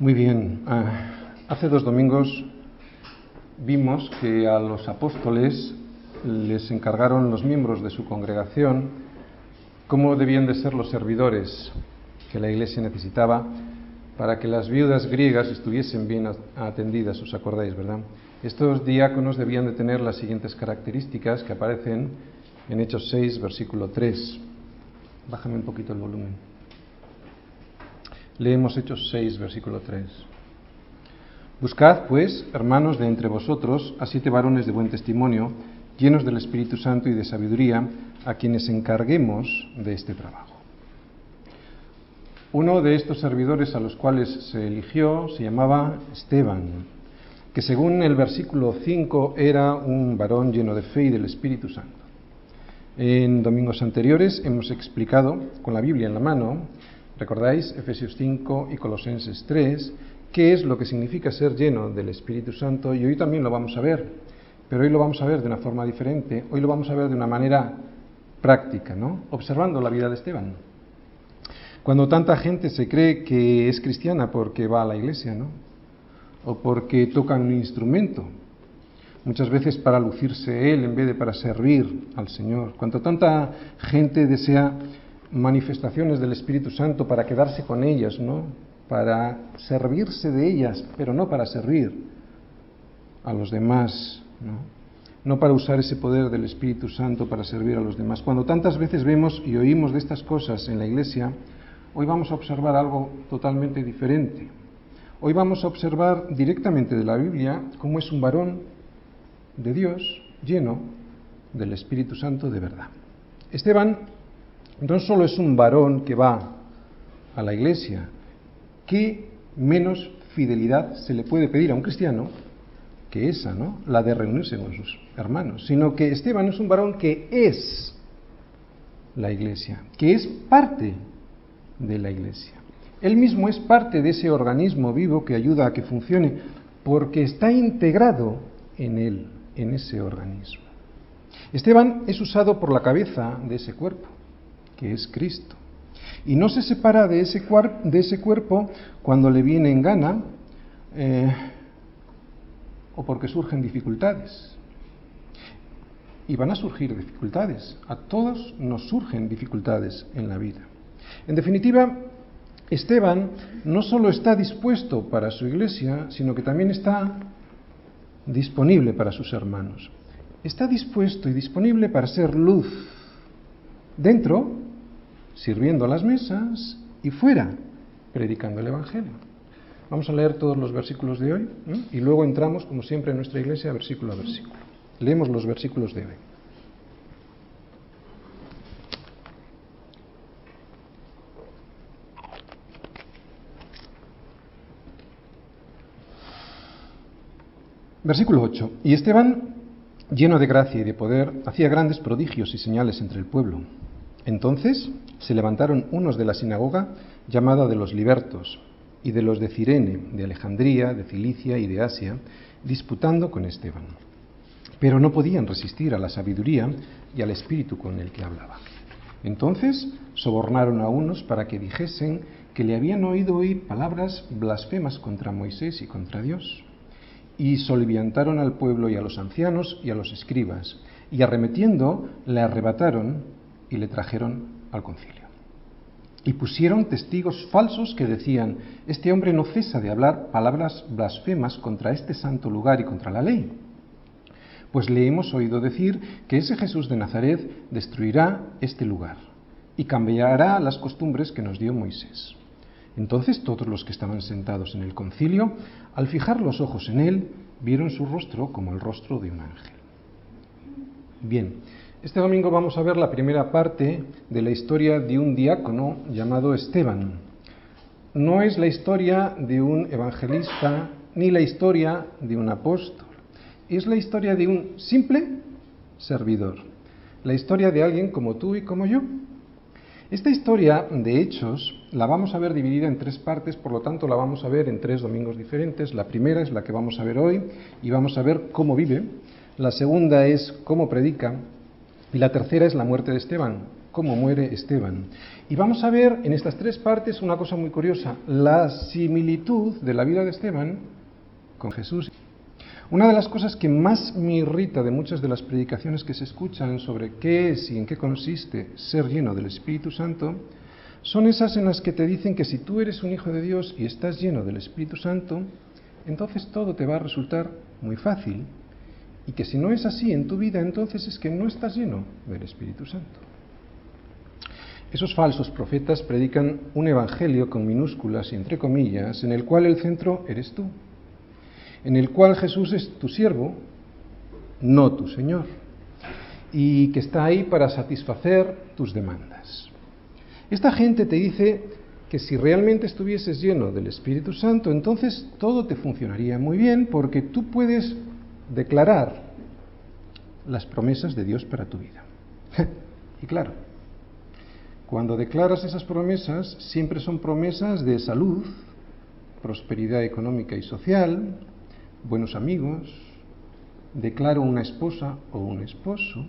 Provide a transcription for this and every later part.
Muy bien. Ah, hace dos domingos vimos que a los apóstoles les encargaron los miembros de su congregación cómo debían de ser los servidores que la iglesia necesitaba para que las viudas griegas estuviesen bien atendidas, os acordáis, ¿verdad? Estos diáconos debían de tener las siguientes características que aparecen en Hechos 6, versículo 3. Bájame un poquito el volumen. Leemos Hechos 6, versículo 3. Buscad, pues, hermanos de entre vosotros, a siete varones de buen testimonio, llenos del Espíritu Santo y de sabiduría, a quienes encarguemos de este trabajo. Uno de estos servidores a los cuales se eligió se llamaba Esteban, que según el versículo 5 era un varón lleno de fe y del Espíritu Santo. En domingos anteriores hemos explicado, con la Biblia en la mano, ¿Recordáis Efesios 5 y Colosenses 3? ¿Qué es lo que significa ser lleno del Espíritu Santo? Y hoy también lo vamos a ver, pero hoy lo vamos a ver de una forma diferente, hoy lo vamos a ver de una manera práctica, ¿no? Observando la vida de Esteban. Cuando tanta gente se cree que es cristiana porque va a la iglesia, ¿no? O porque toca un instrumento, muchas veces para lucirse él en vez de para servir al Señor. Cuando tanta gente desea manifestaciones del Espíritu Santo para quedarse con ellas, ¿no? Para servirse de ellas, pero no para servir a los demás, ¿no? No para usar ese poder del Espíritu Santo para servir a los demás. Cuando tantas veces vemos y oímos de estas cosas en la iglesia, hoy vamos a observar algo totalmente diferente. Hoy vamos a observar directamente de la Biblia cómo es un varón de Dios lleno del Espíritu Santo de verdad. Esteban no solo es un varón que va a la iglesia, ¿qué menos fidelidad se le puede pedir a un cristiano que esa, ¿no? La de reunirse con sus hermanos, sino que Esteban es un varón que es la iglesia, que es parte de la iglesia. Él mismo es parte de ese organismo vivo que ayuda a que funcione porque está integrado en él, en ese organismo. Esteban es usado por la cabeza de ese cuerpo que es Cristo. Y no se separa de ese, de ese cuerpo cuando le viene en gana eh, o porque surgen dificultades. Y van a surgir dificultades. A todos nos surgen dificultades en la vida. En definitiva, Esteban no solo está dispuesto para su iglesia, sino que también está disponible para sus hermanos. Está dispuesto y disponible para ser luz dentro sirviendo a las mesas y fuera, predicando el Evangelio. Vamos a leer todos los versículos de hoy y luego entramos, como siempre, en nuestra iglesia, versículo a versículo. Leemos los versículos de hoy. Versículo 8. Y Esteban, lleno de gracia y de poder, hacía grandes prodigios y señales entre el pueblo. Entonces se levantaron unos de la sinagoga llamada de los libertos y de los de Cirene, de Alejandría, de Cilicia y de Asia, disputando con Esteban. Pero no podían resistir a la sabiduría y al espíritu con el que hablaba. Entonces sobornaron a unos para que dijesen que le habían oído oír palabras blasfemas contra Moisés y contra Dios. Y soliviantaron al pueblo y a los ancianos y a los escribas, y arremetiendo le arrebataron y le trajeron al concilio. Y pusieron testigos falsos que decían, este hombre no cesa de hablar palabras blasfemas contra este santo lugar y contra la ley. Pues le hemos oído decir que ese Jesús de Nazaret destruirá este lugar y cambiará las costumbres que nos dio Moisés. Entonces todos los que estaban sentados en el concilio, al fijar los ojos en él, vieron su rostro como el rostro de un ángel. Bien, este domingo vamos a ver la primera parte de la historia de un diácono llamado Esteban. No es la historia de un evangelista ni la historia de un apóstol. Es la historia de un simple servidor. La historia de alguien como tú y como yo. Esta historia de hechos la vamos a ver dividida en tres partes, por lo tanto la vamos a ver en tres domingos diferentes. La primera es la que vamos a ver hoy y vamos a ver cómo vive. La segunda es cómo predica y la tercera es la muerte de Esteban, cómo muere Esteban. Y vamos a ver en estas tres partes una cosa muy curiosa, la similitud de la vida de Esteban con Jesús. Una de las cosas que más me irrita de muchas de las predicaciones que se escuchan sobre qué es y en qué consiste ser lleno del Espíritu Santo, son esas en las que te dicen que si tú eres un hijo de Dios y estás lleno del Espíritu Santo, entonces todo te va a resultar muy fácil y que si no es así en tu vida, entonces es que no estás lleno del Espíritu Santo. Esos falsos profetas predican un evangelio con minúsculas y entre comillas, en el cual el centro eres tú, en el cual Jesús es tu siervo, no tu Señor, y que está ahí para satisfacer tus demandas. Esta gente te dice que si realmente estuvieses lleno del Espíritu Santo, entonces todo te funcionaría muy bien porque tú puedes declarar las promesas de Dios para tu vida. y claro, cuando declaras esas promesas, siempre son promesas de salud, prosperidad económica y social, buenos amigos, declaro una esposa o un esposo.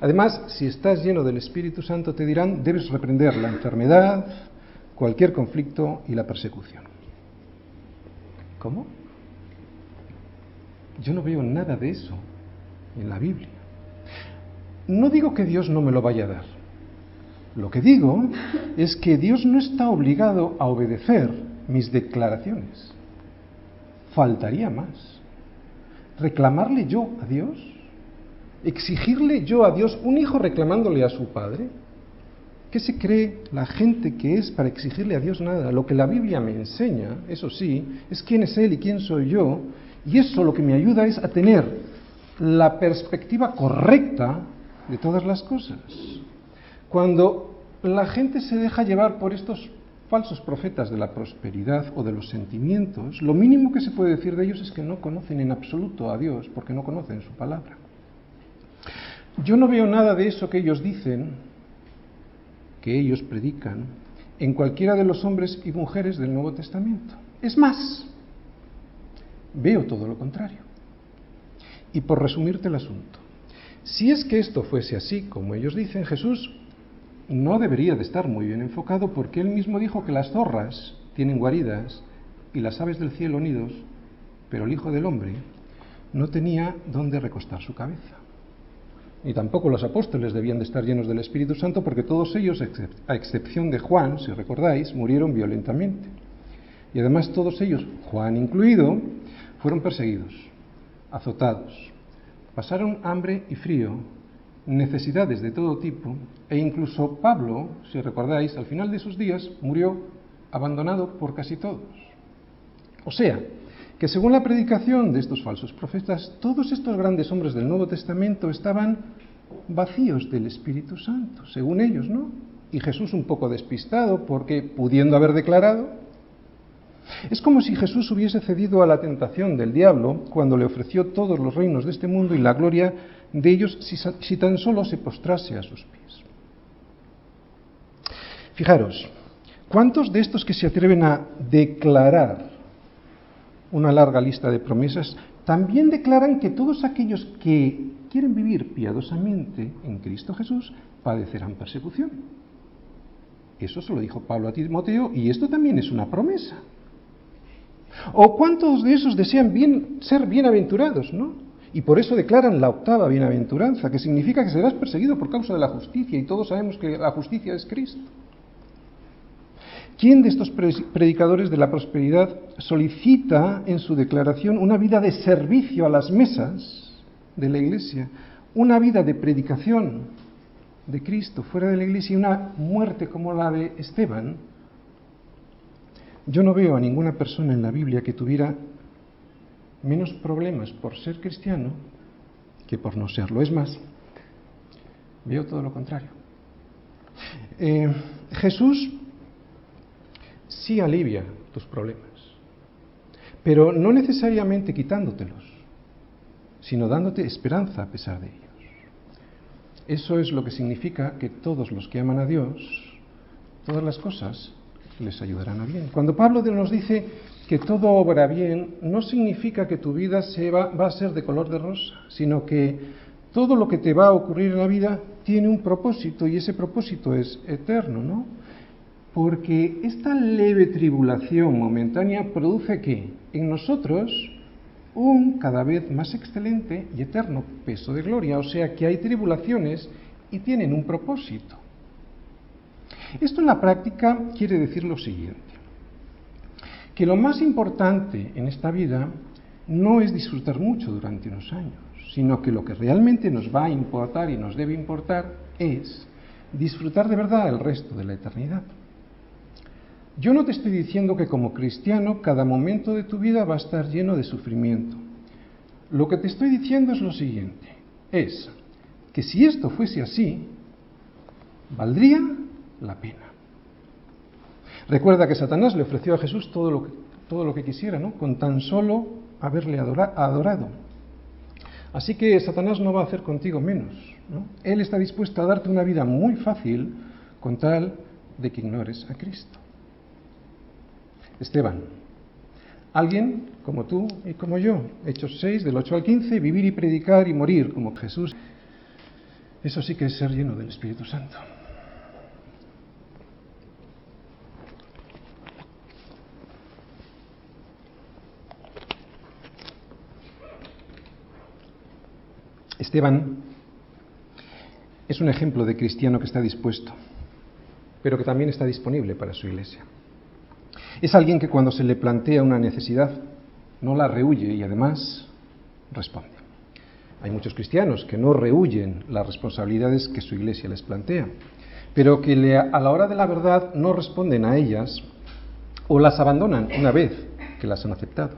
Además, si estás lleno del Espíritu Santo, te dirán, debes reprender la enfermedad, cualquier conflicto y la persecución. ¿Cómo? Yo no veo nada de eso en la Biblia. No digo que Dios no me lo vaya a dar. Lo que digo es que Dios no está obligado a obedecer mis declaraciones. Faltaría más. ¿Reclamarle yo a Dios? ¿Exigirle yo a Dios un hijo reclamándole a su padre? ¿Qué se cree la gente que es para exigirle a Dios nada? Lo que la Biblia me enseña, eso sí, es quién es Él y quién soy yo, y eso lo que me ayuda es a tener la perspectiva correcta de todas las cosas. Cuando la gente se deja llevar por estos falsos profetas de la prosperidad o de los sentimientos, lo mínimo que se puede decir de ellos es que no conocen en absoluto a Dios porque no conocen su palabra. Yo no veo nada de eso que ellos dicen que ellos predican en cualquiera de los hombres y mujeres del Nuevo Testamento. Es más, veo todo lo contrario. Y por resumirte el asunto, si es que esto fuese así, como ellos dicen, Jesús no debería de estar muy bien enfocado porque él mismo dijo que las zorras tienen guaridas y las aves del cielo nidos, pero el Hijo del Hombre no tenía dónde recostar su cabeza. Y tampoco los apóstoles debían de estar llenos del Espíritu Santo porque todos ellos, a excepción de Juan, si recordáis, murieron violentamente. Y además todos ellos, Juan incluido, fueron perseguidos, azotados, pasaron hambre y frío, necesidades de todo tipo, e incluso Pablo, si recordáis, al final de sus días murió abandonado por casi todos. O sea, que según la predicación de estos falsos profetas, todos estos grandes hombres del Nuevo Testamento estaban vacíos del Espíritu Santo, según ellos, ¿no? Y Jesús un poco despistado porque pudiendo haber declarado, es como si Jesús hubiese cedido a la tentación del diablo cuando le ofreció todos los reinos de este mundo y la gloria de ellos si, tan solo se postrase a sus pies. Fijaros, ¿cuántos de estos que se atreven a declarar una larga lista de promesas, también declaran que todos aquellos que quieren vivir piadosamente en Cristo Jesús padecerán persecución. Eso se lo dijo Pablo a Timoteo y esto también es una promesa. ¿O cuántos de esos desean ser bienaventurados, no? Y por eso declaran la octava bienaventuranza, que significa que serás perseguido por causa de la justicia, y todos sabemos que la justicia es Cristo. ¿Quién de estos predicadores de la prosperidad solicita en su declaración una vida de servicio a las mesas de la iglesia, una vida de predicación de Cristo fuera de la iglesia y una muerte como la de Esteban? Yo no veo a ninguna persona en la Biblia que tuviera menos problemas por ser cristiano que por no serlo. Es más, veo todo lo contrario. Eh, Jesús sí alivia tus problemas, pero no necesariamente quitándotelos, sino dándote esperanza a pesar de ellos. Eso es lo que significa que todos los que aman a Dios, todas las cosas les ayudarán a bien. Cuando Pablo nos dice que todo obra bien, no significa que tu vida se va, va a ser de color de rosa, sino que todo lo que te va a ocurrir en la vida tiene un propósito y ese propósito es eterno, ¿no? Porque esta leve tribulación momentánea produce que en nosotros un cada vez más excelente y eterno peso de gloria, o sea que hay tribulaciones y tienen un propósito. Esto en la práctica quiere decir lo siguiente, que lo más importante en esta vida no es disfrutar mucho durante unos años, sino que lo que realmente nos va a importar y nos debe importar es disfrutar de verdad el resto de la eternidad. Yo no te estoy diciendo que como cristiano cada momento de tu vida va a estar lleno de sufrimiento. Lo que te estoy diciendo es lo siguiente, es que si esto fuese así, valdría la pena. Recuerda que Satanás le ofreció a Jesús todo lo que, todo lo que quisiera, ¿no? Con tan solo haberle adorado. Así que Satanás no va a hacer contigo menos. ¿no? Él está dispuesto a darte una vida muy fácil con tal de que ignores a Cristo. Esteban, alguien como tú y como yo, Hechos 6, del 8 al 15, vivir y predicar y morir como Jesús. Eso sí que es ser lleno del Espíritu Santo. Esteban es un ejemplo de cristiano que está dispuesto, pero que también está disponible para su iglesia. Es alguien que cuando se le plantea una necesidad no la rehuye y además responde. Hay muchos cristianos que no rehuyen las responsabilidades que su iglesia les plantea, pero que a la hora de la verdad no responden a ellas o las abandonan una vez que las han aceptado.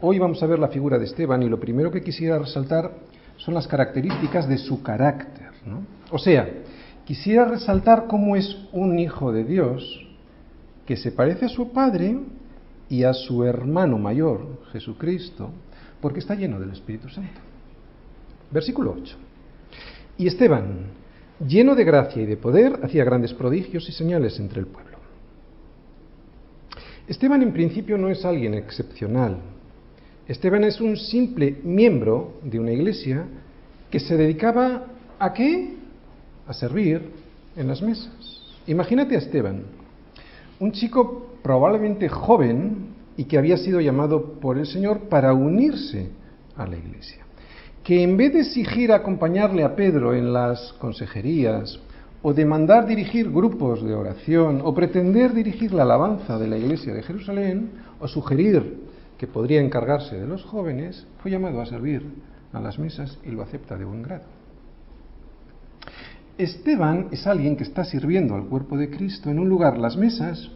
Hoy vamos a ver la figura de Esteban y lo primero que quisiera resaltar son las características de su carácter. O sea, quisiera resaltar cómo es un hijo de Dios que se parece a su padre y a su hermano mayor, Jesucristo, porque está lleno del Espíritu Santo. Versículo 8. Y Esteban, lleno de gracia y de poder, hacía grandes prodigios y señales entre el pueblo. Esteban en principio no es alguien excepcional. Esteban es un simple miembro de una iglesia que se dedicaba a qué? A servir en las mesas. Imagínate a Esteban, un chico probablemente joven y que había sido llamado por el Señor para unirse a la iglesia que en vez de exigir acompañarle a Pedro en las consejerías, o de mandar dirigir grupos de oración, o pretender dirigir la alabanza de la iglesia de Jerusalén, o sugerir que podría encargarse de los jóvenes, fue llamado a servir a las mesas y lo acepta de buen grado. Esteban es alguien que está sirviendo al cuerpo de Cristo en un lugar, las mesas,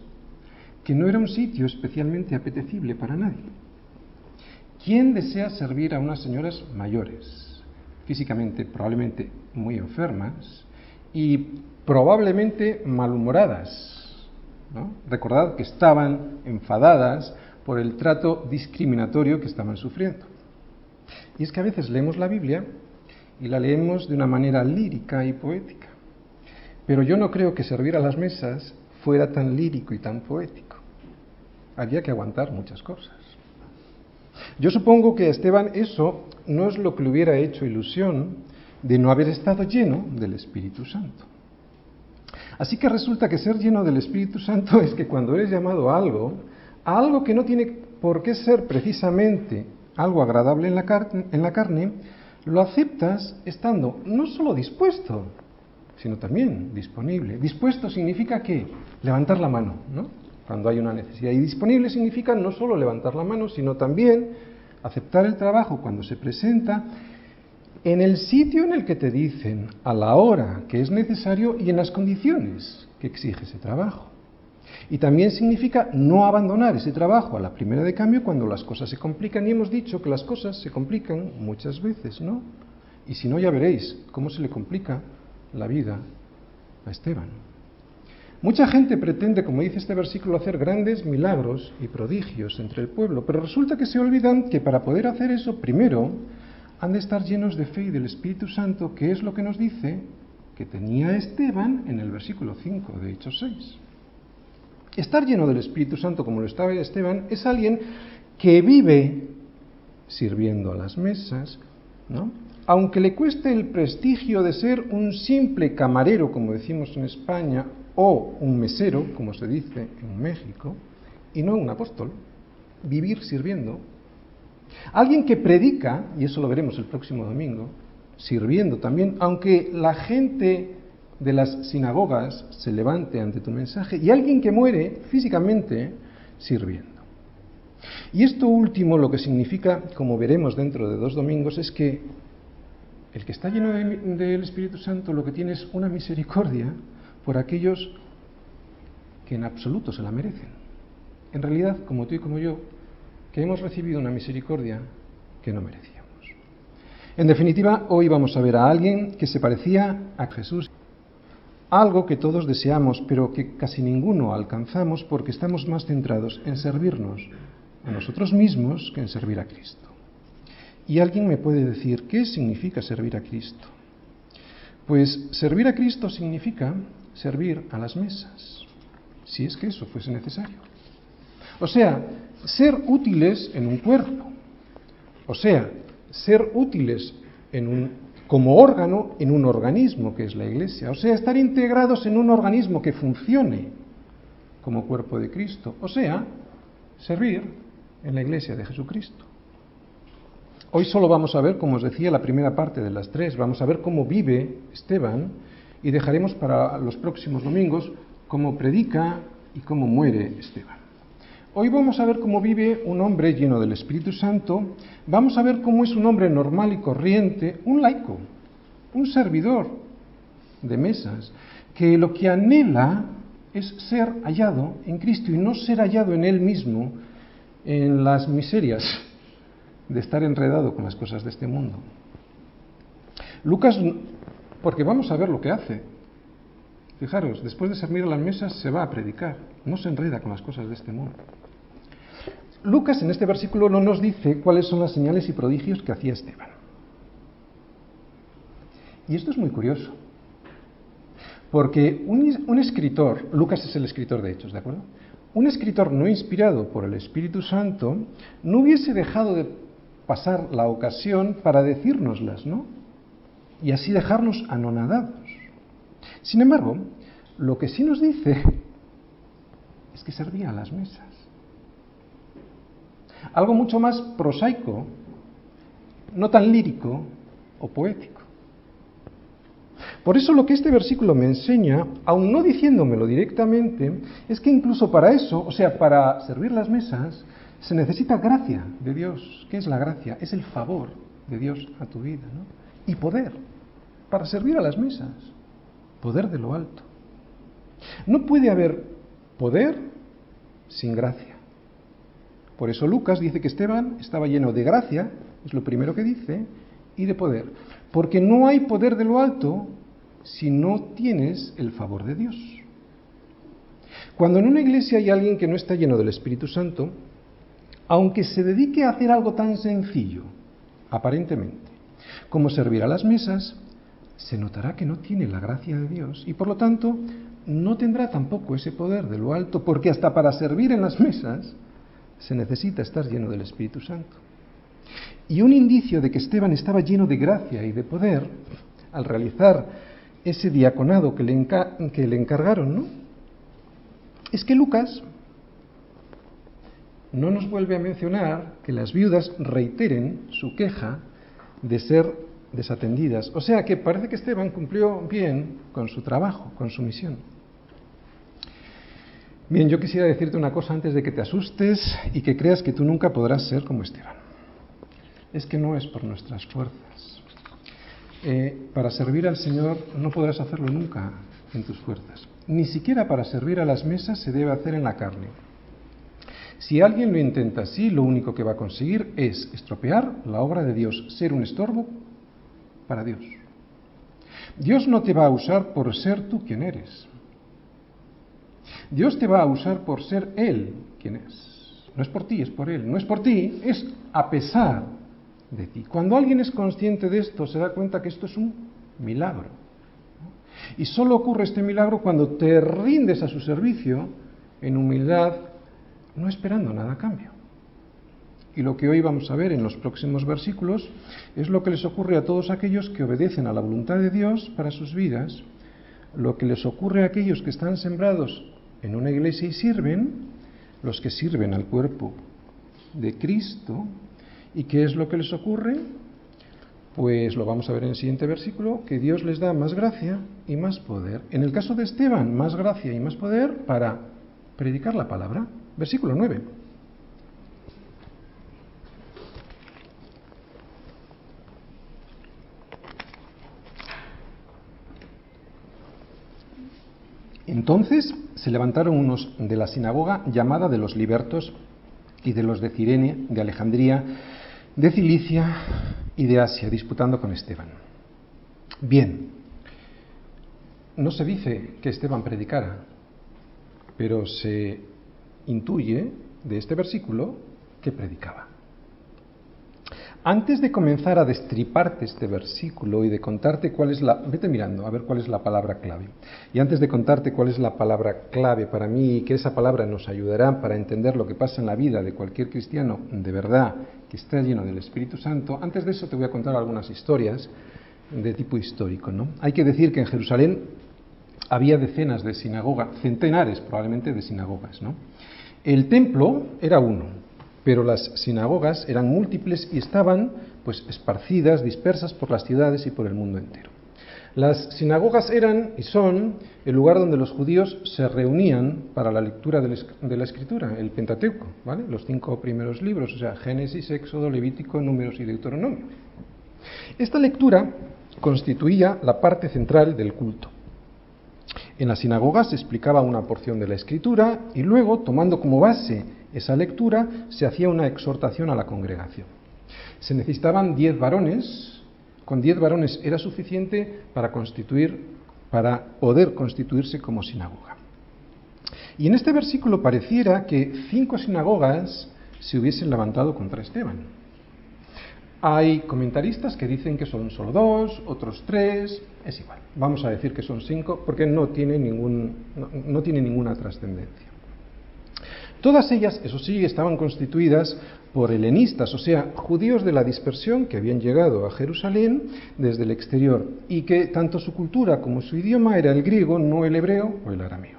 que no era un sitio especialmente apetecible para nadie. ¿Quién desea servir a unas señoras mayores, físicamente probablemente muy enfermas y probablemente malhumoradas? Recordad que estaban enfadadas por el trato discriminatorio que estaban sufriendo. Y es que a veces leemos la Biblia y la leemos de una manera lírica y poética. Pero yo no creo que servir a las mesas fuera tan lírico y tan poético. Había que aguantar muchas cosas. Yo supongo que a Esteban eso no es lo que le hubiera hecho ilusión de no haber estado lleno del Espíritu Santo. Así que resulta que ser lleno del Espíritu Santo es que cuando eres llamado a algo, a algo que no tiene por qué ser precisamente algo agradable en la, carne, en la carne, lo aceptas estando no solo dispuesto, sino también disponible. Dispuesto significa que levantar la mano, ¿no? cuando hay una necesidad. Y disponible significa no solo levantar la mano, sino también aceptar el trabajo cuando se presenta en el sitio en el que te dicen, a la hora que es necesario y en las condiciones que exige ese trabajo. Y también significa no abandonar ese trabajo a la primera de cambio cuando las cosas se complican. Y hemos dicho que las cosas se complican muchas veces, ¿no? Y si no, ya veréis cómo se le complica la vida a Esteban. Mucha gente pretende, como dice este versículo, hacer grandes milagros y prodigios entre el pueblo, pero resulta que se olvidan que para poder hacer eso, primero, han de estar llenos de fe y del Espíritu Santo, que es lo que nos dice que tenía Esteban en el versículo 5 de Hechos 6. Estar lleno del Espíritu Santo, como lo estaba Esteban, es alguien que vive sirviendo a las mesas, ¿no? aunque le cueste el prestigio de ser un simple camarero, como decimos en España, o un mesero, como se dice en México, y no un apóstol, vivir sirviendo. Alguien que predica, y eso lo veremos el próximo domingo, sirviendo también, aunque la gente de las sinagogas se levante ante tu mensaje, y alguien que muere físicamente sirviendo. Y esto último lo que significa, como veremos dentro de dos domingos, es que el que está lleno del Espíritu Santo lo que tiene es una misericordia por aquellos que en absoluto se la merecen. En realidad, como tú y como yo, que hemos recibido una misericordia que no merecíamos. En definitiva, hoy vamos a ver a alguien que se parecía a Jesús, algo que todos deseamos, pero que casi ninguno alcanzamos porque estamos más centrados en servirnos a nosotros mismos que en servir a Cristo. Y alguien me puede decir, ¿qué significa servir a Cristo? Pues servir a Cristo significa servir a las mesas, si es que eso fuese necesario. O sea, ser útiles en un cuerpo. O sea, ser útiles en un, como órgano en un organismo que es la Iglesia. O sea, estar integrados en un organismo que funcione como cuerpo de Cristo. O sea, servir en la iglesia de Jesucristo. Hoy solo vamos a ver, como os decía, la primera parte de las tres. Vamos a ver cómo vive Esteban y dejaremos para los próximos domingos cómo predica y cómo muere Esteban. Hoy vamos a ver cómo vive un hombre lleno del Espíritu Santo. Vamos a ver cómo es un hombre normal y corriente, un laico, un servidor de mesas, que lo que anhela es ser hallado en Cristo y no ser hallado en él mismo, en las miserias de estar enredado con las cosas de este mundo. Lucas, porque vamos a ver lo que hace. Fijaros, después de servir a las mesas se va a predicar, no se enreda con las cosas de este mundo. Lucas en este versículo no nos dice cuáles son las señales y prodigios que hacía Esteban. Y esto es muy curioso, porque un, un escritor, Lucas es el escritor de Hechos, ¿de acuerdo? un escritor no inspirado por el Espíritu Santo no hubiese dejado de pasar la ocasión para decírnoslas, ¿no? Y así dejarnos anonadados. Sin embargo, lo que sí nos dice es que servía a las mesas. Algo mucho más prosaico, no tan lírico o poético. Por eso lo que este versículo me enseña, aun no diciéndomelo directamente, es que incluso para eso, o sea, para servir las mesas, se necesita gracia de Dios. ¿Qué es la gracia? Es el favor de Dios a tu vida, ¿no? Y poder, para servir a las mesas, poder de lo alto. No puede haber poder sin gracia. Por eso Lucas dice que Esteban estaba lleno de gracia, es lo primero que dice, y de poder. Porque no hay poder de lo alto si no tienes el favor de Dios. Cuando en una iglesia hay alguien que no está lleno del Espíritu Santo, aunque se dedique a hacer algo tan sencillo, aparentemente, como servir a las mesas, se notará que no tiene la gracia de Dios y por lo tanto no tendrá tampoco ese poder de lo alto, porque hasta para servir en las mesas se necesita estar lleno del Espíritu Santo. Y un indicio de que Esteban estaba lleno de gracia y de poder al realizar ese diaconado que le, encargaron, ¿no? Es que Lucas no nos vuelve a mencionar que las viudas reiteren su queja de ser desatendidas. O sea que parece que Esteban cumplió bien con su trabajo, con su misión. Bien, yo quisiera decirte una cosa antes de que te asustes y que creas que tú nunca podrás ser como Esteban. Es que no es por nuestras fuerzas eh, para servir al Señor no podrás hacerlo nunca en tus fuerzas. Ni siquiera para servir a las mesas se debe hacer en la carne. Si alguien lo intenta así, lo único que va a conseguir es estropear la obra de Dios, ser un estorbo para Dios. Dios no te va a usar por ser tú quien eres. Dios te va a usar por ser Él quien es. No es por ti, es por Él. No es por ti, es a pesar de ti. Cuando alguien es consciente de esto, se da cuenta que esto es un milagro. Y solo ocurre este milagro cuando te rindes a su servicio en humildad, no esperando nada a cambio. Y lo que hoy vamos a ver en los próximos versículos es lo que les ocurre a todos aquellos que obedecen a la voluntad de Dios para sus vidas, lo que les ocurre a aquellos que están sembrados en una iglesia y sirven, los que sirven al cuerpo de Cristo, ¿y qué es lo que les ocurre? Pues lo vamos a ver en el siguiente versículo, que Dios les da más gracia y más poder. En el caso de Esteban, más gracia y más poder para predicar la palabra. Versículo 9. Entonces se levantaron unos de la sinagoga llamada de los libertos y de los de Cirene, de Alejandría, de Cilicia y de Asia, disputando con Esteban. Bien, no se dice que Esteban predicara, pero se intuye de este versículo que predicaba. Antes de comenzar a destriparte este versículo y de contarte cuál es la... Vete mirando a ver cuál es la palabra clave. Y antes de contarte cuál es la palabra clave para mí y que esa palabra nos ayudará para entender lo que pasa en la vida de cualquier cristiano de verdad que está lleno del Espíritu Santo, antes de eso te voy a contar algunas historias de tipo histórico. ¿no? Hay que decir que en Jerusalén había decenas de sinagogas, centenares probablemente de sinagogas. ¿no? El templo era uno, pero las sinagogas eran múltiples y estaban pues esparcidas, dispersas por las ciudades y por el mundo entero. Las sinagogas eran y son el lugar donde los judíos se reunían para la lectura de la escritura, el Pentateuco, los cinco primeros libros, o sea, Génesis, Éxodo, Levítico, Números y Deuteronomio. Esta lectura constituía la parte central del culto. En las sinagogas se explicaba una porción de la escritura y luego, tomando como base esa lectura, se hacía una exhortación a la congregación. Se necesitaban diez varones, con diez varones era suficiente para constituir, para poder constituirse como sinagoga. Y en este versículo pareciera que cinco sinagogas se hubiesen levantado contra Esteban. Hay comentaristas que dicen que son solo dos, otros tres, es igual. Vamos a decir que son cinco porque no tiene, ningún, no tiene ninguna trascendencia. Todas ellas, eso sí, estaban constituidas por helenistas, o sea, judíos de la dispersión que habían llegado a Jerusalén desde el exterior y que tanto su cultura como su idioma era el griego, no el hebreo o el arameo.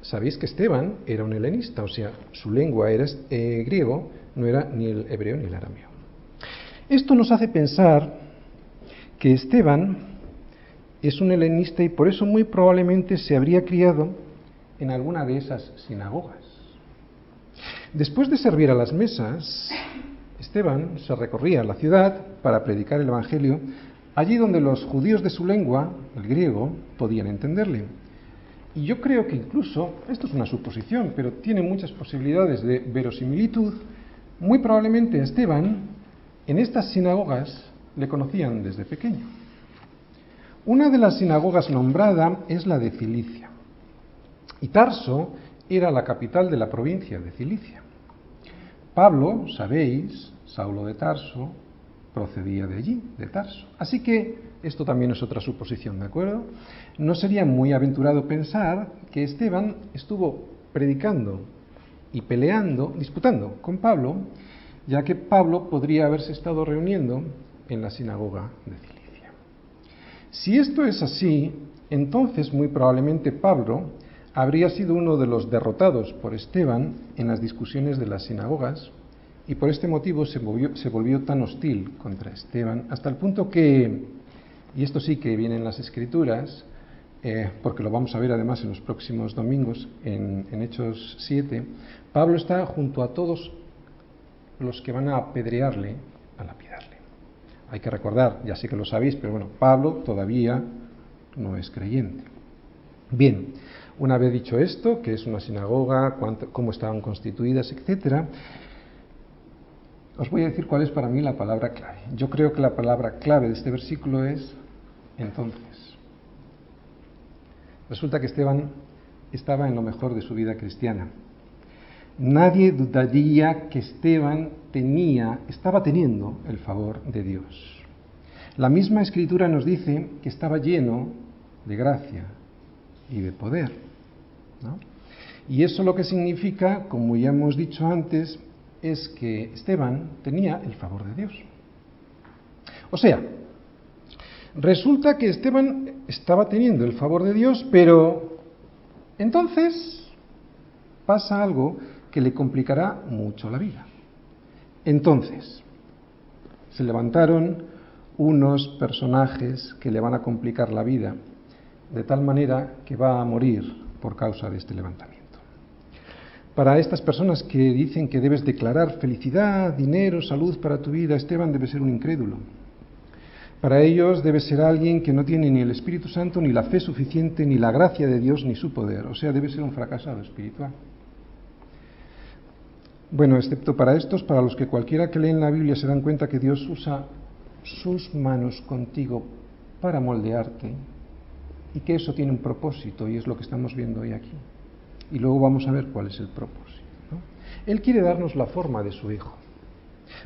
Sabéis que Esteban era un helenista, o sea, su lengua era eh, griego, no era ni el hebreo ni el arameo. Esto nos hace pensar que Esteban es un helenista y por eso muy probablemente se habría criado en alguna de esas sinagogas. Después de servir a las mesas, Esteban se recorría la ciudad para predicar el Evangelio allí donde los judíos de su lengua, el griego, podían entenderle. Y yo creo que incluso, esto es una suposición, pero tiene muchas posibilidades de verosimilitud, muy probablemente Esteban en estas sinagogas le conocían desde pequeño. Una de las sinagogas nombrada es la de Cilicia. Y Tarso era la capital de la provincia de Cilicia. Pablo, sabéis, Saulo de Tarso, procedía de allí, de Tarso. Así que esto también es otra suposición, ¿de acuerdo? No sería muy aventurado pensar que Esteban estuvo predicando y peleando, disputando con Pablo, ya que Pablo podría haberse estado reuniendo en la sinagoga de Cilicia. Si esto es así, entonces muy probablemente Pablo habría sido uno de los derrotados por Esteban en las discusiones de las sinagogas y por este motivo se volvió, tan hostil contra Esteban hasta el punto que, y esto sí que viene en las escrituras, eh, porque lo vamos a ver además en los próximos domingos en, en Hechos 7, Pablo está junto a todos los que van a apedrearle, a lapidarle. Hay que recordar, ya sé que lo sabéis, pero bueno, Pablo todavía no es creyente. Bien, una vez dicho esto, que es una sinagoga, cómo estaban constituidas, etcétera, os voy a decir cuál es para mí la palabra clave. Yo creo que la palabra clave de este versículo es entonces. Resulta que Esteban estaba en lo mejor de su vida cristiana. Nadie dudaría que Esteban tenía, estaba teniendo el favor de Dios. La misma escritura nos dice que estaba lleno de gracia y de poder. Y eso lo que significa, como ya hemos dicho antes, es que Esteban tenía el favor de Dios. O sea, resulta que Esteban estaba teniendo el favor de Dios, pero entonces pasa algo que le complicará mucho la vida. Entonces, se levantaron unos personajes que le van a complicar la vida, de tal manera que va a morir por causa de este levantamiento. Para estas personas que dicen que debes declarar felicidad, dinero, salud para tu vida, Esteban debe ser un incrédulo. Para ellos debe ser alguien que no tiene ni el Espíritu Santo, ni la fe suficiente, ni la gracia de Dios, ni su poder. O sea, debe ser un fracasado espiritual. Bueno, excepto para estos, para los que cualquiera que leen la Biblia se dan cuenta que Dios usa sus manos contigo para moldearte y que eso tiene un propósito y es lo que estamos viendo hoy aquí. Y luego vamos a ver cuál es el propósito. Él quiere darnos la forma de su Hijo,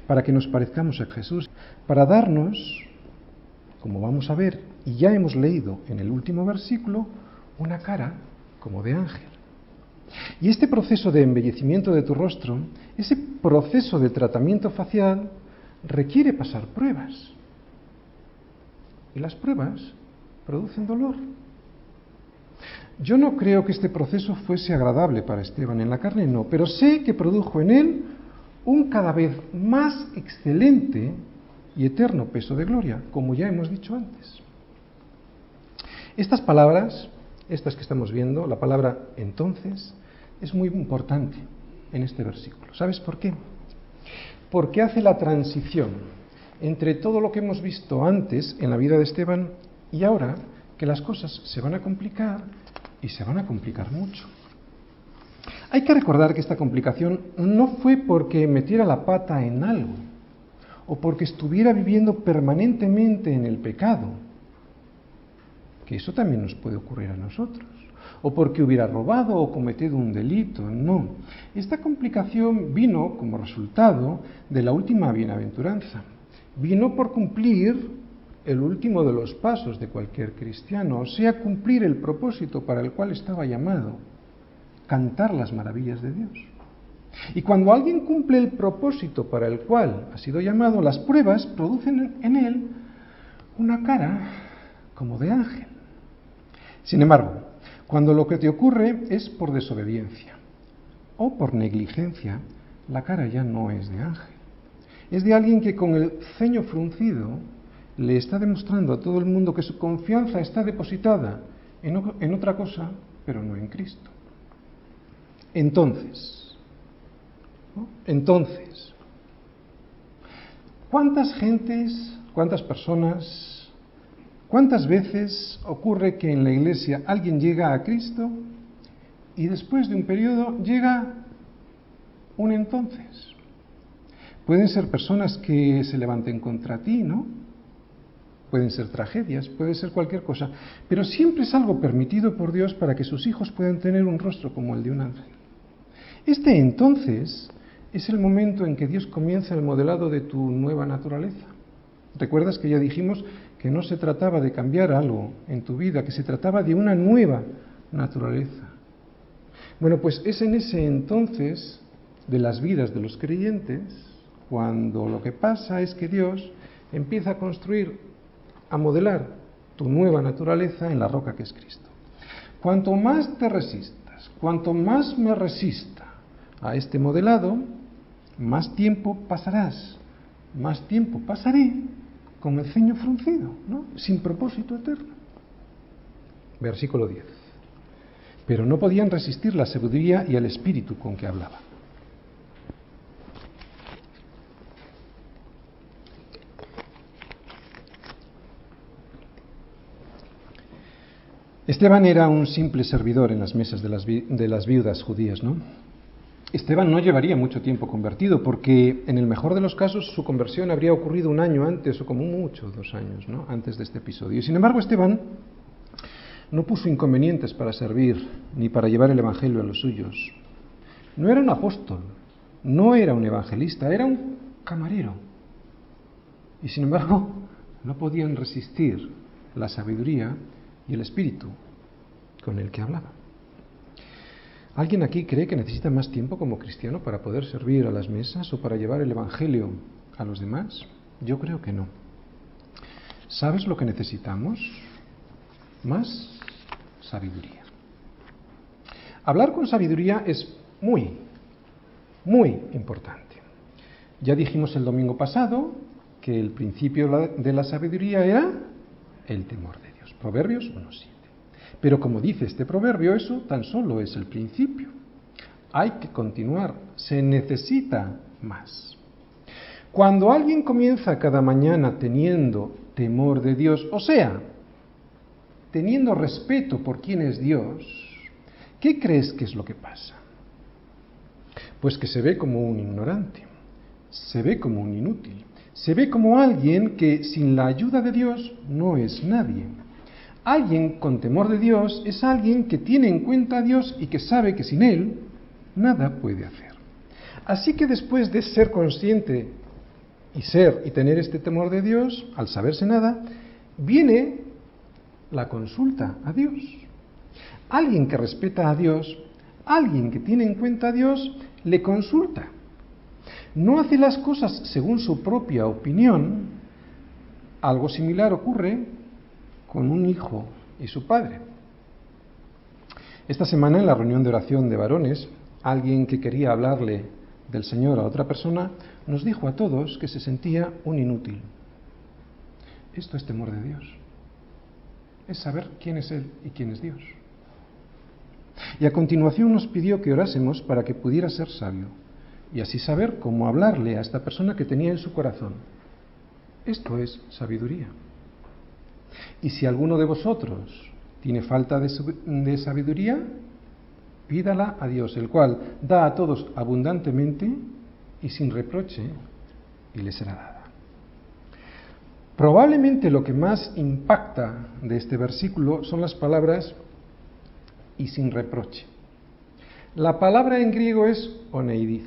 para que nos parezcamos a Jesús, para darnos, como vamos a ver, y ya hemos leído en el último versículo, una cara como de ángel. Y este proceso de embellecimiento de tu rostro, ese proceso de tratamiento facial, requiere pasar pruebas. Y las pruebas producen dolor. Yo no creo que este proceso fuese agradable para Esteban en la carne, no, pero sé que produjo en él un cada vez más excelente y eterno peso de gloria, como ya hemos dicho antes. Estas palabras, estas que estamos viendo, la palabra entonces, es muy importante en este versículo. ¿Sabes por qué? Porque hace la transición entre todo lo que hemos visto antes en la vida de Esteban y ahora que las cosas se van a complicar y se van a complicar mucho. Hay que recordar que esta complicación no fue porque metiera la pata en algo o porque estuviera viviendo permanentemente en el pecado, que eso también nos puede ocurrir a nosotros, o porque hubiera robado o cometido un delito, no. Esta complicación vino como resultado de la última bienaventuranza, vino por cumplir el último de los pasos de cualquier cristiano, sea, cumplir el propósito para el cual estaba llamado, cantar las maravillas de Dios. Y cuando alguien cumple el propósito para el cual ha sido llamado, las pruebas producen en él una cara como de ángel. Sin embargo, cuando lo que te ocurre es por desobediencia o por negligencia, la cara ya no es de ángel. Es de alguien que con el ceño fruncido le está demostrando a todo el mundo que su confianza está depositada en, otra cosa, pero no en Cristo. Entonces, entonces, ¿cuántas gentes, cuántas personas, cuántas veces ocurre que en la iglesia alguien llega a Cristo y después de un periodo llega un entonces? Pueden ser personas que se levanten contra ti, ¿no? Pueden ser tragedias, puede ser cualquier cosa, pero siempre es algo permitido por Dios para que sus hijos puedan tener un rostro como el de un ángel. Este entonces es el momento en que Dios comienza el modelado de tu nueva naturaleza. ¿Recuerdas que ya dijimos que no se trataba de cambiar algo en tu vida, que se trataba de una nueva naturaleza? Bueno, pues es en ese entonces de las vidas de los creyentes cuando lo que pasa es que Dios empieza a construir a modelar tu nueva naturaleza en la roca que es Cristo. Cuanto más te resistas, cuanto más me resista a este modelado, más tiempo pasarás, más tiempo pasaré con el ceño fruncido, sin propósito eterno. Versículo 10. Pero no podían resistir la sabiduría y el espíritu con que hablaba. Esteban era un simple servidor en las mesas de las, de las viudas judías, ¿no? Esteban no llevaría mucho tiempo convertido, porque en el mejor de los casos su conversión habría ocurrido un año antes, o como mucho, dos años, ¿no? antes de este episodio. Sin embargo, Esteban no puso inconvenientes para servir ni para llevar el Evangelio a los suyos. No era un apóstol, no era un evangelista, era un camarero. Y sin embargo, no podían resistir la sabiduría y el espíritu con el que hablaba. ¿Alguien aquí cree que necesita más tiempo como cristiano para poder servir a las mesas o para llevar el Evangelio a los demás? Yo creo que no. ¿Sabes lo que necesitamos? Más sabiduría. Hablar con sabiduría es muy, muy importante. Ya dijimos el domingo pasado que el principio de la sabiduría era el temor de. Proverbios 1.7. Pero como dice este proverbio, eso tan solo es el principio. Hay que continuar, se necesita más. Cuando alguien comienza cada mañana teniendo temor de Dios, o sea, teniendo respeto por quién es Dios, ¿qué crees que es lo que pasa? Pues que se ve como un ignorante, se ve como un inútil, se ve como alguien que sin la ayuda de Dios no es nadie. Alguien con temor de Dios es alguien que tiene en cuenta a Dios y que sabe que sin Él nada puede hacer. Así que después de ser consciente y ser y tener este temor de Dios, al saberse nada, viene la consulta a Dios. Alguien que respeta a Dios, alguien que tiene en cuenta a Dios, le consulta no hace las cosas según su propia opinión, algo similar ocurre con un hijo y su padre. Esta semana en la reunión de oración de varones, alguien que quería hablarle del Señor a otra persona nos dijo a todos que se sentía un inútil. Esto es temor de Dios. Es saber quién es Él y quién es Dios. Y a continuación nos pidió que orásemos para que pudiera ser sabio y así saber cómo hablarle a esta persona que tenía en su corazón. Esto es sabiduría. Y si alguno de vosotros tiene falta de, sabiduría, pídala a Dios, el cual da a todos abundantemente y sin reproche, y le será dada. Probablemente lo que más impacta de este versículo son las palabras y sin reproche. La palabra en griego es oneidiz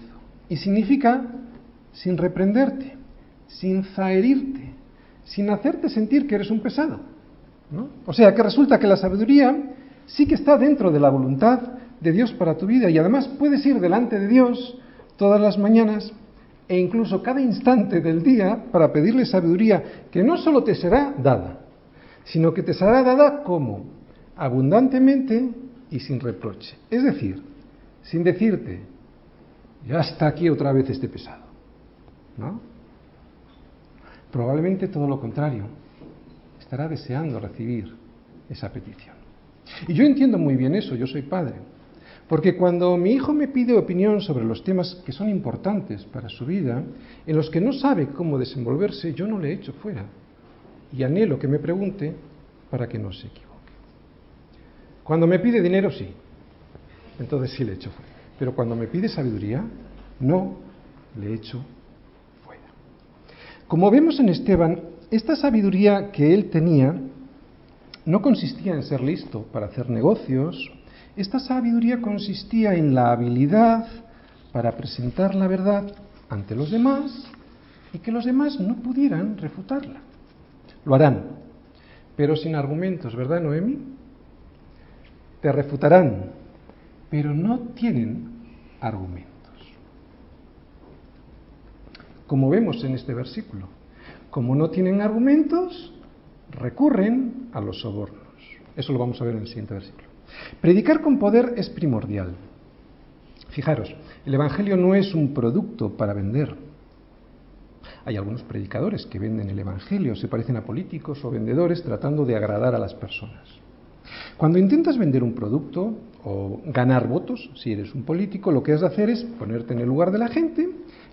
y significa sin reprenderte, sin zaherirte, sin hacerte sentir que eres un pesado. ¿no? O sea, que resulta que la sabiduría sí que está dentro de la voluntad de Dios para tu vida y además puedes ir delante de Dios todas las mañanas e incluso cada instante del día para pedirle sabiduría que no solo te será dada, sino que te será dada como abundantemente y sin reproche. Es decir, sin decirte, ya está aquí otra vez este pesado. ¿No? Probablemente todo lo contrario. Estará deseando recibir esa petición. Y yo entiendo muy bien eso, yo soy padre. Porque cuando mi hijo me pide opinión sobre los temas que son importantes para su vida, en los que no sabe cómo desenvolverse, yo no le echo fuera. Y anhelo que me pregunte para que no se equivoque. Cuando me pide dinero, sí. Entonces sí le echo fuera. Pero cuando me pide sabiduría, no le echo. Como vemos en Esteban, esta sabiduría que él tenía no consistía en ser listo para hacer negocios, esta sabiduría consistía en la habilidad para presentar la verdad ante los demás y que los demás no pudieran refutarla. Lo harán, pero sin argumentos, ¿verdad, Noemi? Te refutarán, pero no tienen argumentos. Como vemos en este versículo, como no tienen argumentos, recurren a los sobornos. Eso lo vamos a ver en el siguiente versículo. Predicar con poder es primordial. Fijaros, el Evangelio no es un producto para vender. Hay algunos predicadores que venden el Evangelio, se parecen a políticos o vendedores tratando de agradar a las personas. Cuando intentas vender un producto o ganar votos, si eres un político, lo que has de hacer es ponerte en el lugar de la gente,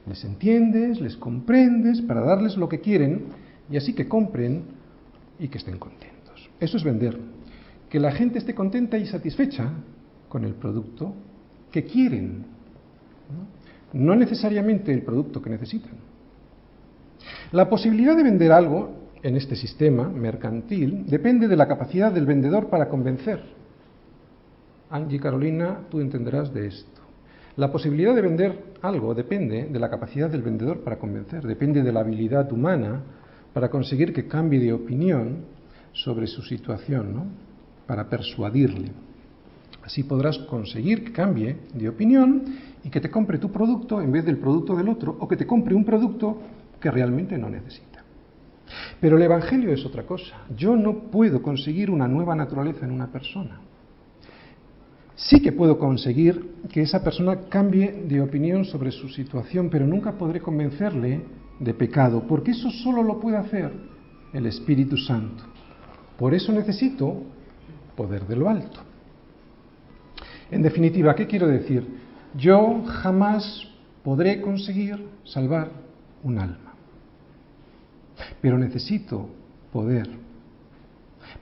les entiendes, les comprendes, para darles lo que quieren y así que compren y que estén contentos. Eso es vender. Que la gente esté contenta y satisfecha con el producto que quieren, no, necesariamente el producto que necesitan. La posibilidad de vender algo en este sistema mercantil depende de la capacidad del vendedor para convencer. Angie Carolina, tú entenderás de esto. La posibilidad de vender algo depende de la capacidad del vendedor para convencer, depende de la habilidad humana para conseguir que cambie de opinión sobre su situación, ¿no? para persuadirle. Así podrás conseguir que cambie de opinión y que te compre tu producto en vez del producto del otro o que te compre un producto que realmente no necesita. Pero el Evangelio es otra cosa. Yo no puedo conseguir una nueva naturaleza en una persona. Sí que puedo conseguir que esa persona cambie de opinión sobre su situación, pero nunca podré convencerle de pecado, porque eso solo lo puede hacer el Espíritu Santo. Por eso necesito poder de lo alto. En definitiva, ¿qué quiero decir? Yo jamás podré conseguir salvar un alma. Pero necesito poder.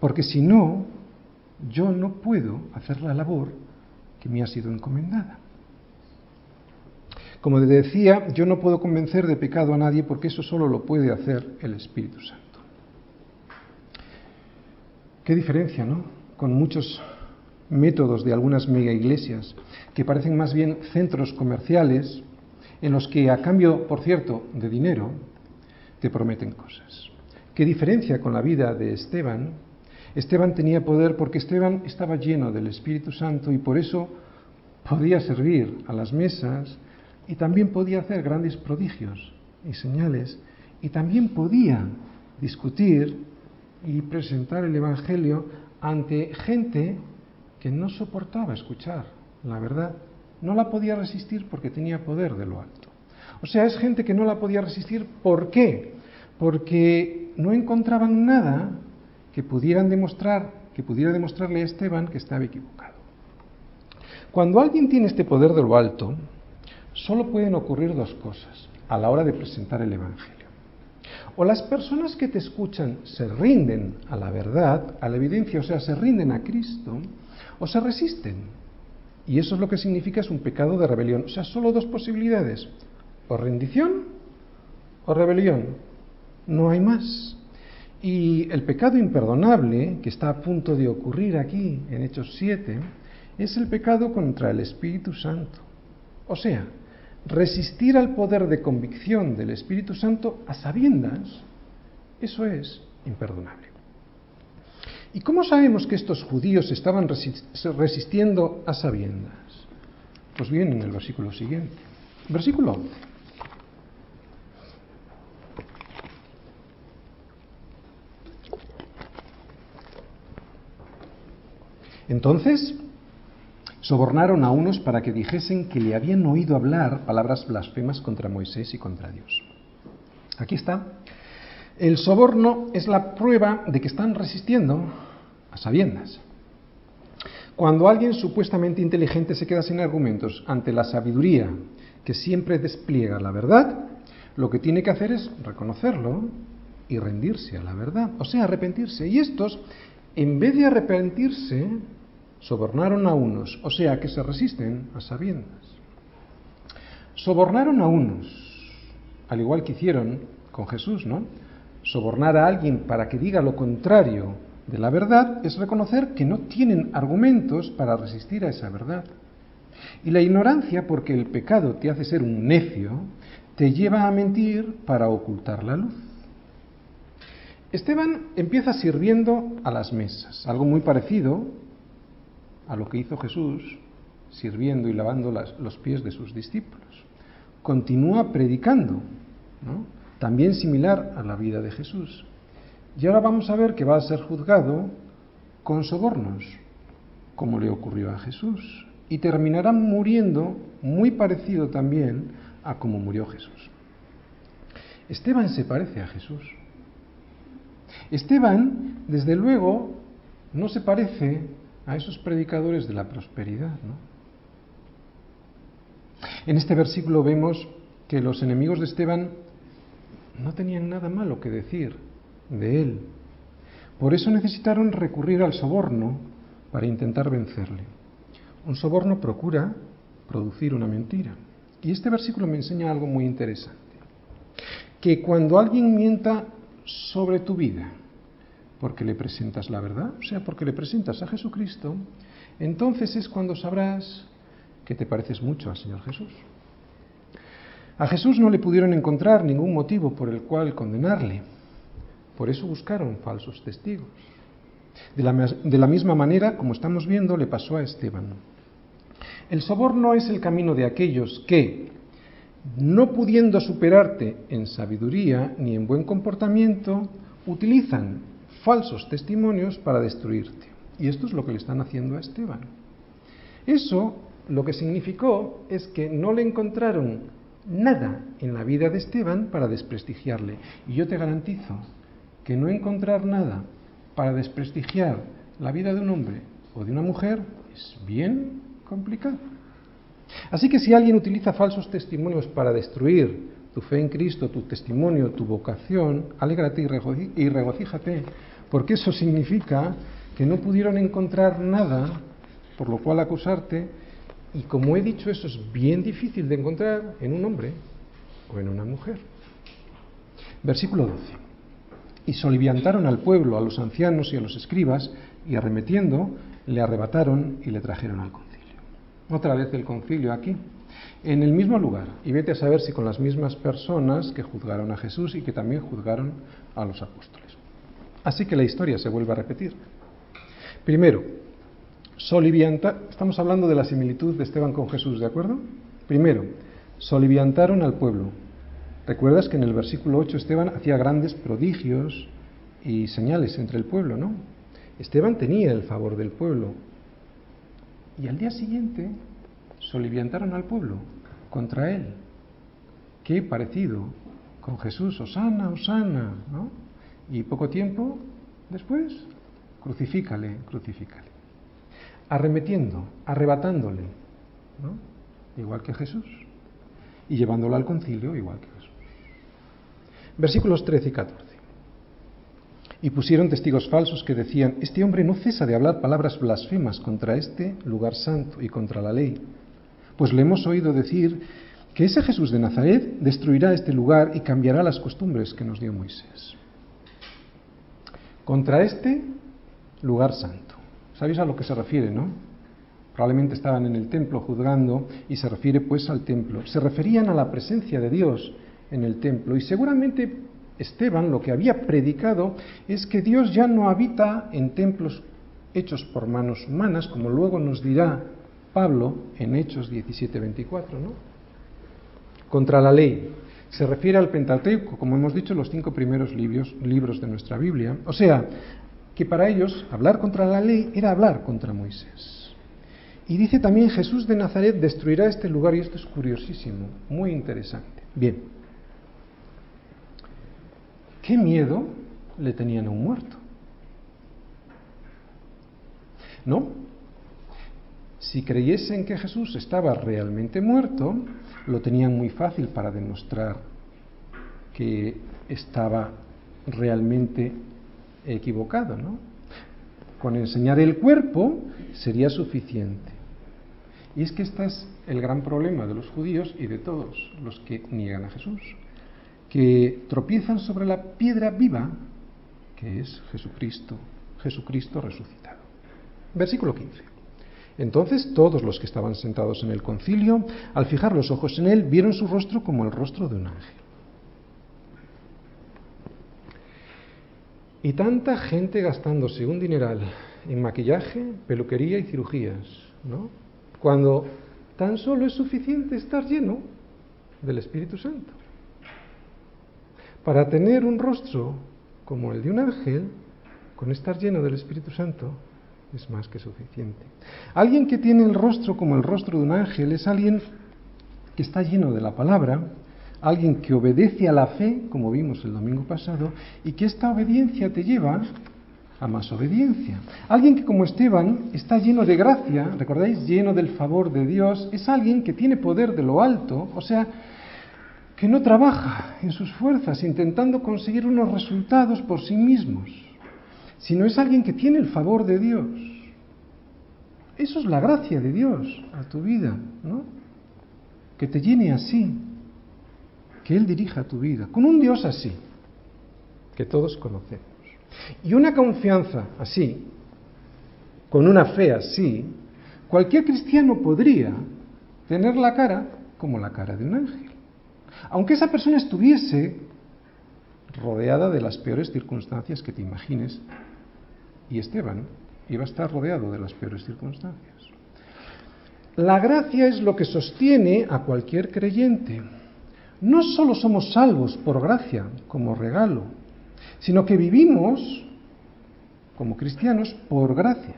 Porque si no, yo no puedo hacer la labor que me ha sido encomendada. Como decía, yo no puedo convencer de pecado a nadie porque eso solo lo puede hacer el Espíritu Santo. Qué diferencia, ¿no? Con muchos métodos de algunas mega iglesias que parecen más bien centros comerciales en los que a cambio, por cierto, de dinero, te prometen cosas. ¿Qué diferencia con la vida de Esteban? Esteban tenía poder porque Esteban estaba lleno del Espíritu Santo y por eso podía servir a las mesas y también podía hacer grandes prodigios y señales y también podía discutir y presentar el Evangelio ante gente que no soportaba escuchar la verdad. No la podía resistir porque tenía poder de lo alto. O sea, es gente que no la podía resistir. ¿Por qué? Porque no encontraban nada que pudieran demostrar, que pudiera demostrarle a Esteban que estaba equivocado. Cuando alguien tiene este poder de lo alto, solo pueden ocurrir dos cosas a la hora de presentar el Evangelio. O las personas que te escuchan se rinden a la verdad, a la evidencia, o sea, se rinden a Cristo, o se resisten. Y eso es lo que significa es un pecado de rebelión. O sea, solo dos posibilidades. O rendición o rebelión. No hay más. Y el pecado imperdonable que está a punto de ocurrir aquí en Hechos 7 es el pecado contra el Espíritu Santo. O sea, resistir al poder de convicción del Espíritu Santo a sabiendas, eso es imperdonable. ¿Y cómo sabemos que estos judíos estaban resistiendo a sabiendas? Pues bien, en el versículo siguiente. Versículo 11. Entonces, sobornaron a unos para que dijesen que le habían oído hablar palabras blasfemas contra Moisés y contra Dios. Aquí está. El soborno es la prueba de que están resistiendo sabiendas. Cuando alguien supuestamente inteligente se queda sin argumentos ante la sabiduría que siempre despliega la verdad, lo que tiene que hacer es reconocerlo y rendirse a la verdad, o sea, arrepentirse. Y estos, en vez de arrepentirse, sobornaron a unos, o sea, que se resisten a sabiendas. Sobornaron a unos, al igual que hicieron con Jesús, ¿no? Sobornar a alguien para que diga lo contrario de la verdad es reconocer que no tienen argumentos para resistir a esa verdad. Y la ignorancia, porque el pecado te hace ser un necio, te lleva a mentir para ocultar la luz. Esteban empieza sirviendo a las mesas, algo muy parecido a lo que hizo Jesús, sirviendo y lavando los pies de sus discípulos. Continúa predicando, también similar a la vida de Jesús. Y ahora vamos a ver que va a ser juzgado con sobornos, como le ocurrió a Jesús, y terminará muriendo muy parecido también a como murió Jesús. Esteban se parece a Jesús. Esteban, desde luego, no se parece a esos predicadores de la prosperidad. ¿no? En este versículo vemos que los enemigos de Esteban no tenían nada malo que decir de él. Por eso necesitaron recurrir al soborno para intentar vencerle. Un soborno procura producir una mentira. Y este versículo me enseña algo muy interesante. Que cuando alguien mienta sobre tu vida, porque le presentas la verdad, o sea, porque le presentas a Jesucristo, entonces es cuando sabrás que te pareces mucho al Señor Jesús. A Jesús no le pudieron encontrar ningún motivo por el cual condenarle, por eso buscaron falsos testigos. De la, misma manera, como estamos viendo, le pasó a Esteban. El soborno es el camino de aquellos que, no pudiendo superarte en sabiduría ni en buen comportamiento, utilizan falsos testimonios para destruirte. Y esto es lo que le están haciendo a Esteban. Eso lo que significó es que no le encontraron nada en la vida de Esteban para desprestigiarle. Y yo te garantizo que no encontrar nada para desprestigiar la vida de un hombre o de una mujer es bien complicado. Así que si alguien utiliza falsos testimonios para destruir tu fe en Cristo, tu testimonio, tu vocación, alégrate y regocíjate, porque eso significa que no pudieron encontrar nada por lo cual acusarte, y como he dicho, eso es bien difícil de encontrar en un hombre o en una mujer. Versículo 12. Y soliviantaron al pueblo, a los ancianos y a los escribas, y arremetiendo, le arrebataron y le trajeron al concilio. Otra vez el concilio aquí, en el mismo lugar, y vete a saber si con las mismas personas que juzgaron a Jesús y que también juzgaron a los apóstoles. Así que la historia se vuelve a repetir. Primero, solivianta, estamos hablando de la similitud de Esteban con Jesús, ¿de acuerdo? Primero, soliviantaron al pueblo. Recuerdas que en el versículo 8 Esteban hacía grandes prodigios y señales entre el pueblo, ¿no? Esteban tenía el favor del pueblo. Y al día siguiente soliviantaron al pueblo contra él. Qué parecido con Jesús, Osana, Osana, ¿no? Y poco tiempo después, crucifícale, crucifícale arremetiendo, arrebatándole, ¿no? igual que Jesús, y llevándolo al concilio igual que Jesús. Versículos 13 y 14. Y pusieron testigos falsos que decían, este hombre no cesa de hablar palabras blasfemas contra este lugar santo y contra la ley, pues le hemos oído decir que ese Jesús de Nazaret destruirá este lugar y cambiará las costumbres que nos dio Moisés. Contra este lugar santo. ¿Sabéis a lo que se refiere, no? Probablemente estaban en el templo juzgando y se refiere pues al templo. Se referían a la presencia de Dios en el templo y seguramente Esteban lo que había predicado es que Dios ya no habita en templos hechos por manos humanas, como luego nos dirá Pablo en Hechos 17:24, ¿no? Contra la ley. Se refiere al Pentateuco, como hemos dicho, los cinco primeros libros, de nuestra Biblia. O sea, que para ellos hablar contra la ley era hablar contra Moisés. Y dice también Jesús de Nazaret destruirá este lugar y esto es curiosísimo, muy interesante. Bien, ¿qué miedo le tenían a un muerto? ¿No? Si creyesen que Jesús estaba realmente muerto, lo tenían muy fácil para demostrar que estaba realmente equivocado, ¿no? Con enseñar el cuerpo sería suficiente. Y es que este es el gran problema de los judíos y de todos los que niegan a Jesús, que tropiezan sobre la piedra viva que es Jesucristo, Jesucristo resucitado. Versículo 15. Entonces todos los que estaban sentados en el concilio, al fijar los ojos en él, vieron su rostro como el rostro de un ángel. Y tanta gente gastándose un dineral en maquillaje, peluquería y cirugías, ¿no? Cuando tan solo es suficiente estar lleno del Espíritu Santo. Para tener un rostro como el de un ángel, con estar lleno del Espíritu Santo, es más que suficiente. Alguien que tiene el rostro como el rostro de un ángel es alguien que está lleno de la palabra, alguien que obedece a la fe, como vimos el domingo pasado, y que esta obediencia te lleva a más obediencia. Alguien que como Esteban está lleno de gracia, recordáis, lleno del favor de Dios, es alguien que tiene poder de lo alto, o sea, que no trabaja en sus fuerzas intentando conseguir unos resultados por sí mismos, sino es alguien que tiene el favor de Dios. Eso es la gracia de Dios a tu vida, ¿no? Que te llene así, que Él dirija tu vida, con un Dios así, que todos conocemos. Y una confianza así, con una fe así, cualquier cristiano podría tener la cara como la cara de un ángel. Aunque esa persona estuviese rodeada de las peores circunstancias que te imagines, y Esteban iba a estar rodeado de las peores circunstancias. La gracia es lo que sostiene a cualquier creyente. No solo somos salvos por gracia, como regalo, sino que vivimos como cristianos por gracia.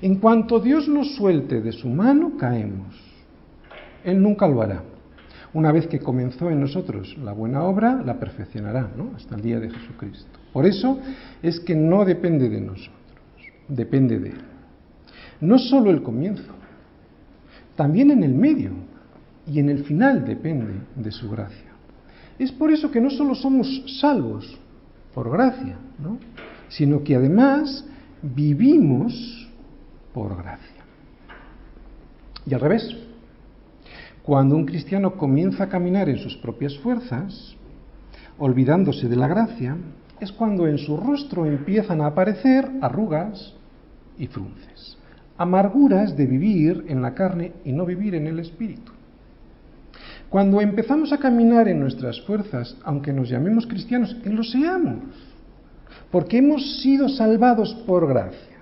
En cuanto Dios nos suelte de su mano, caemos. Él nunca lo hará. Una vez que comenzó en nosotros la buena obra, la perfeccionará, ¿no? Hasta el día de Jesucristo. Por eso es que no depende de nosotros, depende de Él. No solo el comienzo, también en el medio y en el final depende de su gracia. Es por eso que no solo somos salvos por gracia, ¿no? sino que además vivimos por gracia. Y al revés, cuando un cristiano comienza a caminar en sus propias fuerzas, olvidándose de la gracia, es cuando en su rostro empiezan a aparecer arrugas y frunces, amarguras de vivir en la carne y no vivir en el espíritu. Cuando empezamos a caminar en nuestras fuerzas, aunque nos llamemos cristianos, y lo seamos, porque hemos sido salvados por gracia,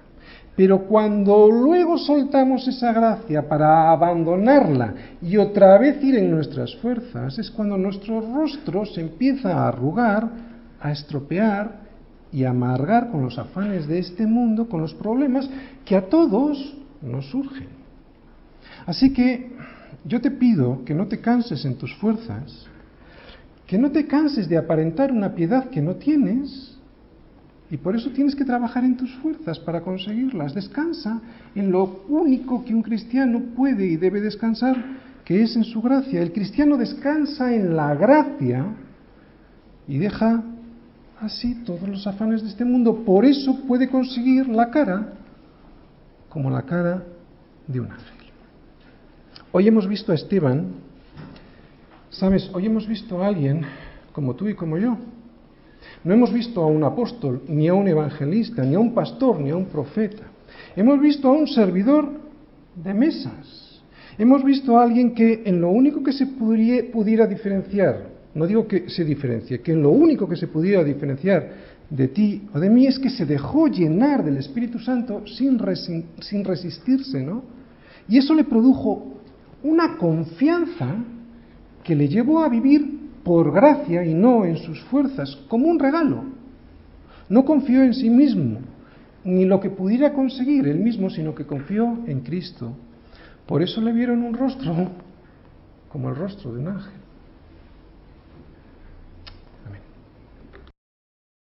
pero cuando luego soltamos esa gracia para abandonarla y otra vez ir en nuestras fuerzas, es cuando nuestro rostro se empieza a arrugar, a estropear y amargar con los afanes de este mundo, con los problemas que a todos nos surgen. Así que yo te pido que no te canses en tus fuerzas, que no te canses de aparentar una piedad que no tienes, y por eso tienes que trabajar en tus fuerzas para conseguirlas. Descansa en lo único que un cristiano puede y debe descansar, que es en su gracia. El cristiano descansa en la gracia y deja así todos los afanes de este mundo. Por eso puede conseguir la cara como la cara de un ángel. Hoy hemos visto a Esteban, sabes, hoy hemos visto a alguien como tú y como yo no hemos visto a un apóstol, ni a un evangelista, ni a un pastor, ni a un profeta. Hemos visto a un servidor de mesas. Hemos visto a alguien que en lo único que se pudiera diferenciar, no digo que se diferencie, que lo único que se pudiera diferenciar de ti o de mí es que se dejó llenar del Espíritu Santo sin, sin resistirse, ¿no? Y eso le produjo una confianza que le llevó a vivir por gracia y no en sus fuerzas, como un regalo. No confió en sí mismo, ni lo que pudiera conseguir él mismo, sino que confió en Cristo. Por eso le vieron un rostro como el rostro de un ángel.